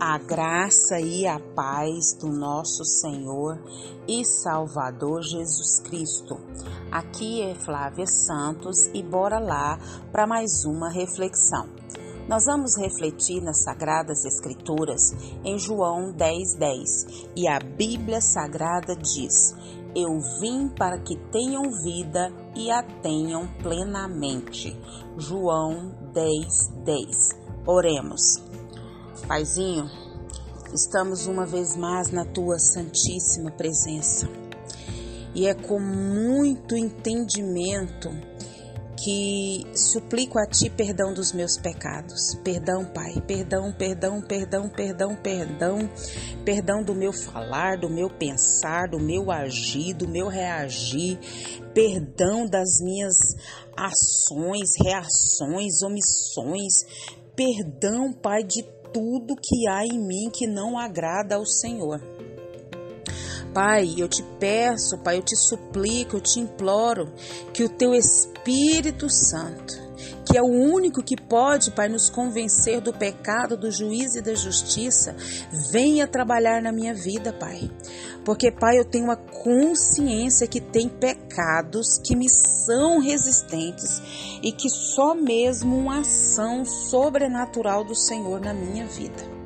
A graça e a paz do nosso Senhor e Salvador Jesus Cristo. Aqui é Flávia Santos e bora lá para mais uma reflexão. Nós vamos refletir nas Sagradas Escrituras em João 10:10 10, e a Bíblia Sagrada diz: Eu vim para que tenham vida e a tenham plenamente. João 10:10. 10. Oremos. Paizinho, estamos uma vez mais na tua santíssima presença. E é com muito entendimento que suplico a ti perdão dos meus pecados. Perdão, Pai. Perdão, perdão, perdão, perdão, perdão. Perdão do meu falar, do meu pensar, do meu agir, do meu reagir. Perdão das minhas ações, reações, omissões. Perdão, Pai, de tudo que há em mim que não agrada ao Senhor. Pai, eu te peço, Pai, eu te suplico, eu te imploro que o teu Espírito Santo que é o único que pode, Pai, nos convencer do pecado, do juízo e da justiça, venha trabalhar na minha vida, Pai. Porque, Pai, eu tenho uma consciência que tem pecados que me são resistentes e que só mesmo uma ação sobrenatural do Senhor na minha vida.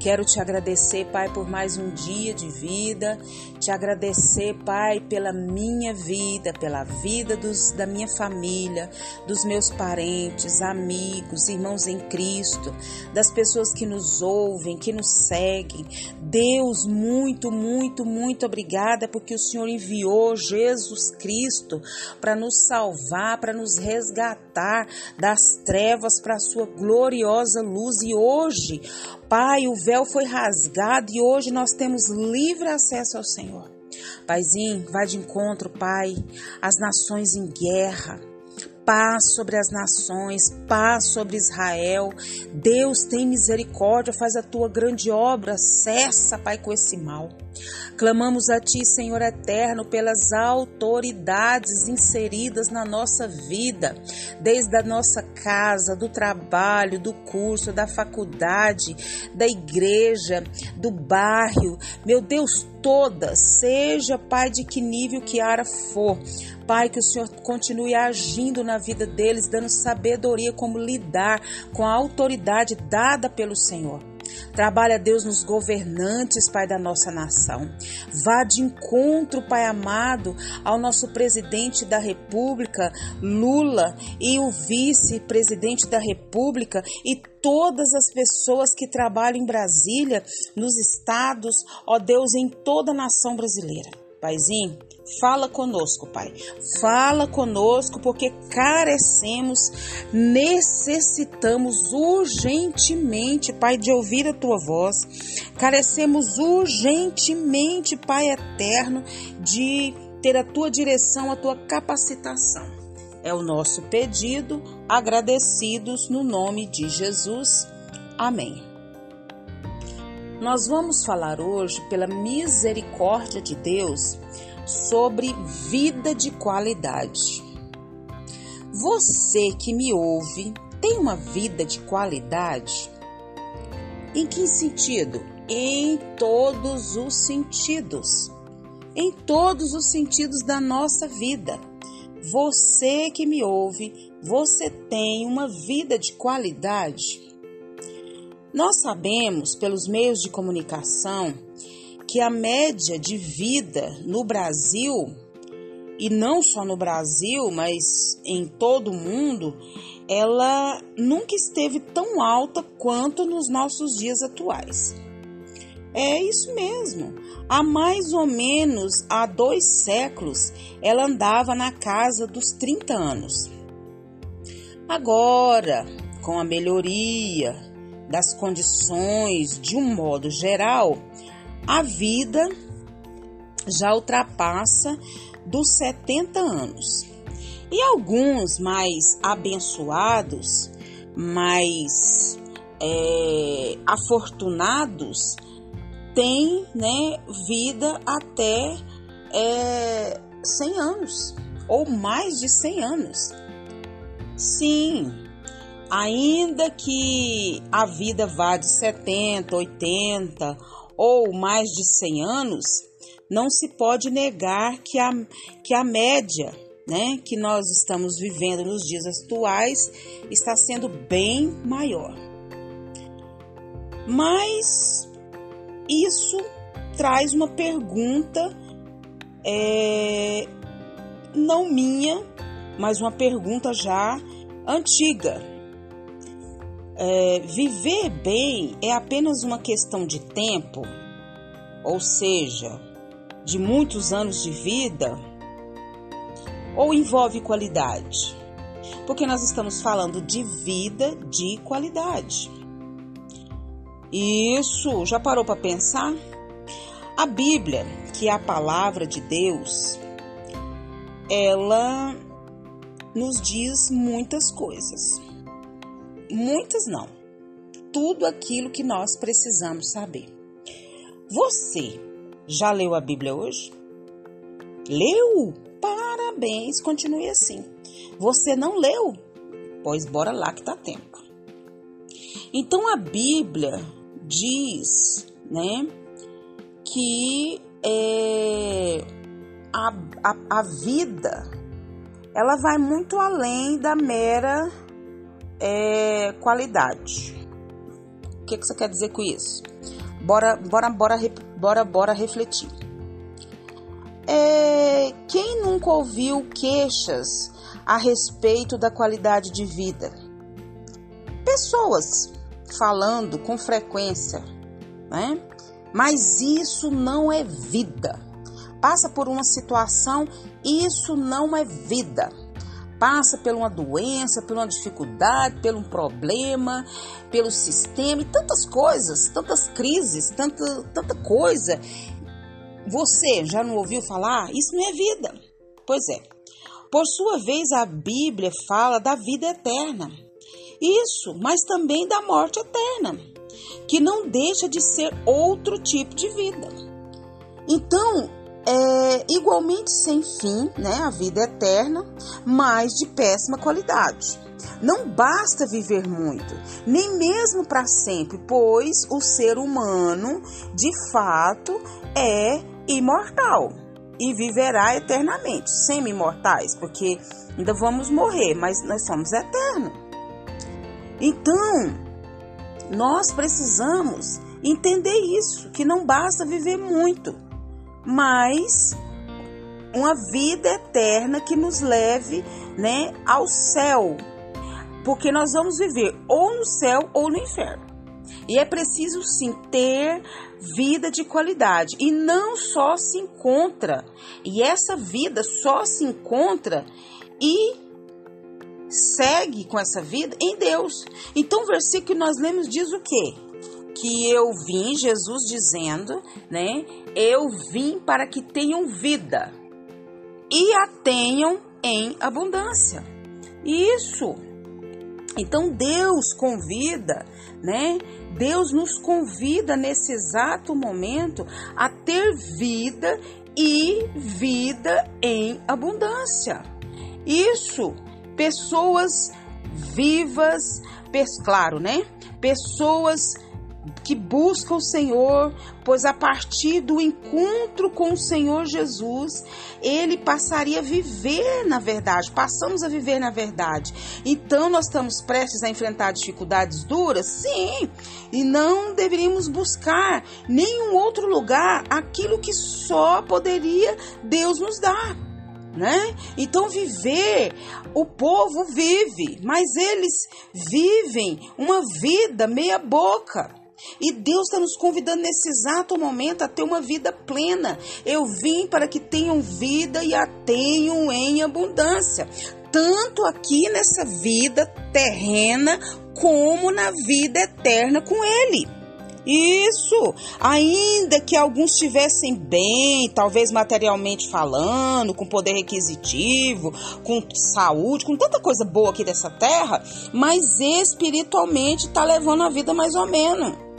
Quero te agradecer, Pai, por mais um dia de vida. Te agradecer, Pai, pela minha vida, pela vida dos, da minha família, dos meus parentes, amigos, irmãos em Cristo, das pessoas que nos ouvem, que nos seguem. Deus, muito, muito, muito obrigada porque o Senhor enviou Jesus Cristo para nos salvar, para nos resgatar das trevas para a sua gloriosa luz. E hoje, Pai, o véu foi rasgado e hoje nós temos livre acesso ao Senhor. Paizinho, vai de encontro, Pai, as nações em guerra, paz sobre as nações, paz sobre Israel. Deus tem misericórdia, faz a tua grande obra, cessa, Pai, com esse mal. Clamamos a Ti, Senhor eterno, pelas autoridades inseridas na nossa vida, desde a nossa casa, do trabalho, do curso, da faculdade, da igreja, do bairro. Meu Deus, todas, seja, Pai, de que nível que ara for. Pai, que o Senhor continue agindo na vida deles, dando sabedoria como lidar com a autoridade dada pelo Senhor. Trabalha, Deus, nos governantes, Pai, da nossa nação. Vá de encontro, Pai amado, ao nosso presidente da República, Lula, e o vice-presidente da República e todas as pessoas que trabalham em Brasília, nos estados, ó Deus, em toda a nação brasileira. Paizinho, Fala conosco, Pai. Fala conosco porque carecemos, necessitamos urgentemente, Pai, de ouvir a tua voz. Carecemos urgentemente, Pai eterno, de ter a tua direção, a tua capacitação. É o nosso pedido, agradecidos no nome de Jesus. Amém. Nós vamos falar hoje, pela misericórdia de Deus, sobre vida de qualidade. Você que me ouve tem uma vida de qualidade? Em que sentido? Em todos os sentidos. Em todos os sentidos da nossa vida. Você que me ouve, você tem uma vida de qualidade? Nós sabemos pelos meios de comunicação que a média de vida no Brasil, e não só no Brasil, mas em todo o mundo, ela nunca esteve tão alta quanto nos nossos dias atuais. É isso mesmo. Há mais ou menos há dois séculos, ela andava na casa dos 30 anos. Agora, com a melhoria das condições de um modo geral, a vida já ultrapassa dos 70 anos. E alguns mais abençoados, mais é, afortunados, têm né, vida até é, 100 anos ou mais de 100 anos. Sim, ainda que a vida vá de 70, 80 ou mais de 100 anos, não se pode negar que a, que a média né, que nós estamos vivendo nos dias atuais está sendo bem maior. Mas isso traz uma pergunta, é, não minha, mas uma pergunta já antiga. É, viver bem é apenas uma questão de tempo, ou seja, de muitos anos de vida ou envolve qualidade? Porque nós estamos falando de vida de qualidade. Isso, já parou para pensar? A Bíblia, que é a palavra de Deus, ela nos diz muitas coisas. Muitas não. Tudo aquilo que nós precisamos saber. Você já leu a Bíblia hoje? Leu? Parabéns, continue assim. Você não leu? Pois bora lá que tá tempo. Então a Bíblia diz, né, que é, a, a, a vida ela vai muito além da mera é, qualidade. O que, que você quer dizer com isso? Bora, bora, bora, bora, bora refletir. É, quem nunca ouviu queixas a respeito da qualidade de vida? Pessoas falando com frequência, né? Mas isso não é vida. Passa por uma situação, isso não é vida passa por uma doença, por uma dificuldade, por um problema, pelo sistema e tantas coisas, tantas crises, tanta, tanta coisa. Você já não ouviu falar? Isso não é vida. Pois é. Por sua vez, a Bíblia fala da vida eterna. Isso, mas também da morte eterna, que não deixa de ser outro tipo de vida. Então, igualmente sem fim, né, a vida eterna, mas de péssima qualidade. Não basta viver muito, nem mesmo para sempre, pois o ser humano, de fato, é imortal e viverá eternamente, semi-imortais, porque ainda vamos morrer, mas nós somos eternos. Então, nós precisamos entender isso, que não basta viver muito mas uma vida eterna que nos leve, né, ao céu. Porque nós vamos viver ou no céu ou no inferno. E é preciso sim ter vida de qualidade e não só se encontra. E essa vida só se encontra e segue com essa vida em Deus. Então o versículo que nós lemos diz o quê? Que eu vim, Jesus dizendo, né? Eu vim para que tenham vida e a tenham em abundância. Isso. Então Deus convida, né? Deus nos convida nesse exato momento a ter vida e vida em abundância. Isso, pessoas vivas, claro, né? Pessoas que busca o Senhor, pois a partir do encontro com o Senhor Jesus, ele passaria a viver na verdade, passamos a viver na verdade. Então nós estamos prestes a enfrentar dificuldades duras? Sim, e não deveríamos buscar nenhum outro lugar aquilo que só poderia Deus nos dar. Né? Então viver, o povo vive, mas eles vivem uma vida meia boca. E Deus está nos convidando nesse exato momento a ter uma vida plena. Eu vim para que tenham vida e a tenham em abundância, tanto aqui nessa vida terrena, como na vida eterna com Ele. Isso, ainda que alguns estivessem bem, talvez materialmente falando, com poder requisitivo, com saúde, com tanta coisa boa aqui dessa terra, mas espiritualmente está levando a vida mais ou menos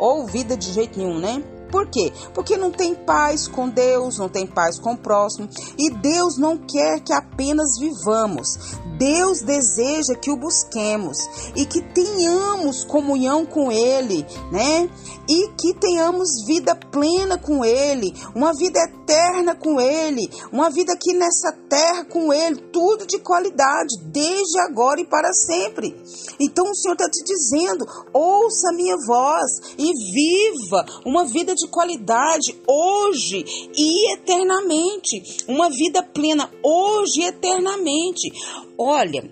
ou vida de jeito nenhum, né? Por quê? Porque não tem paz com Deus, não tem paz com o próximo. E Deus não quer que apenas vivamos. Deus deseja que o busquemos e que tenhamos comunhão com Ele, né? E que tenhamos vida plena com Ele, uma vida eterna com Ele, uma vida aqui nessa terra com Ele, tudo de qualidade, desde agora e para sempre. Então o Senhor está te dizendo: ouça a minha voz e viva uma vida de qualidade hoje e eternamente, uma vida plena hoje e eternamente. Olha,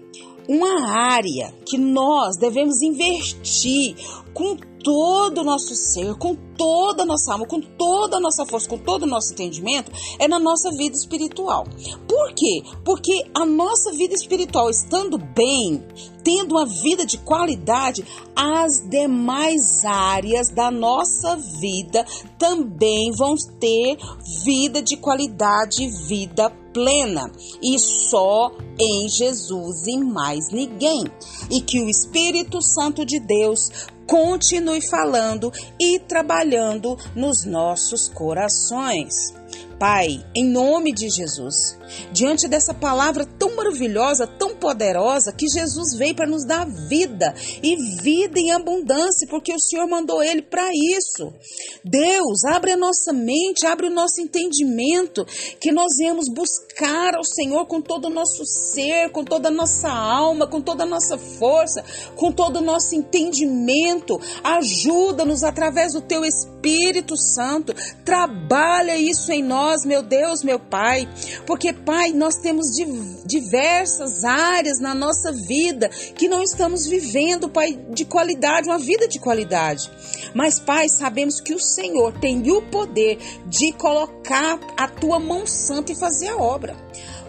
uma área que nós devemos investir com todo o nosso ser, com toda a nossa alma, com toda a nossa força, com todo o nosso entendimento, é na nossa vida espiritual. Por quê? Porque a nossa vida espiritual estando bem, tendo uma vida de qualidade, as demais áreas da nossa vida também vão ter vida de qualidade, vida plena e só em Jesus e mais ninguém. E que o Espírito Santo de Deus continue falando e trabalhando nos nossos corações. Pai, em nome de Jesus, diante dessa palavra tão maravilhosa, tão poderosa, que Jesus veio para nos dar vida e vida em abundância, porque o Senhor mandou ele para isso. Deus, abre a nossa mente, abre o nosso entendimento, que nós viemos buscar ao Senhor com todo o nosso ser, com toda a nossa alma, com toda a nossa força, com todo o nosso entendimento. Ajuda-nos através do teu Espírito Santo, trabalha isso em nós nós, meu Deus, meu Pai, porque, Pai, nós temos diversas áreas na nossa vida que não estamos vivendo, Pai, de qualidade, uma vida de qualidade. Mas, Pai, sabemos que o Senhor tem o poder de colocar a tua mão santa e fazer a obra.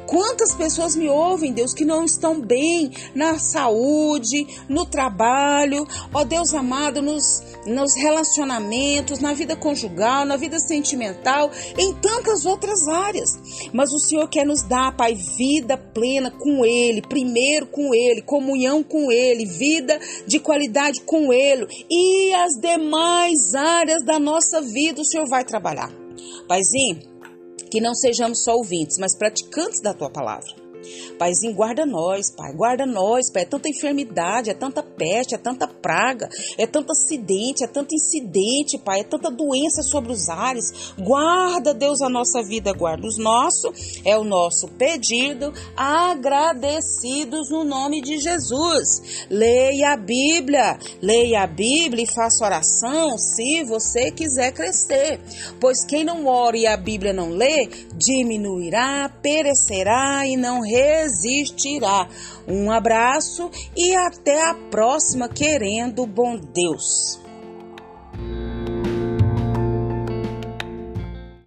Quantas pessoas me ouvem, Deus, que não estão bem na saúde, no trabalho, ó Deus amado, nos, nos relacionamentos, na vida conjugal, na vida sentimental, em tantas outras áreas. Mas o Senhor quer nos dar, Pai, vida plena com Ele, primeiro com Ele, comunhão com Ele, vida de qualidade com Ele e as demais áreas da nossa vida o Senhor vai trabalhar. Paizinho, que não sejamos só ouvintes, mas praticantes da tua palavra. Paizinho, guarda nós, Pai, guarda nós, Pai. É tanta enfermidade, é tanta peste, é tanta praga, é tanto acidente, é tanto incidente, Pai, é tanta doença sobre os ares. Guarda, Deus, a nossa vida, guarda os nossos, é o nosso pedido, agradecidos no nome de Jesus. Leia a Bíblia, leia a Bíblia e faça oração se você quiser crescer, pois quem não ora e a Bíblia não lê, diminuirá, perecerá e não resistirá. Um abraço e até a próxima, querendo bom Deus.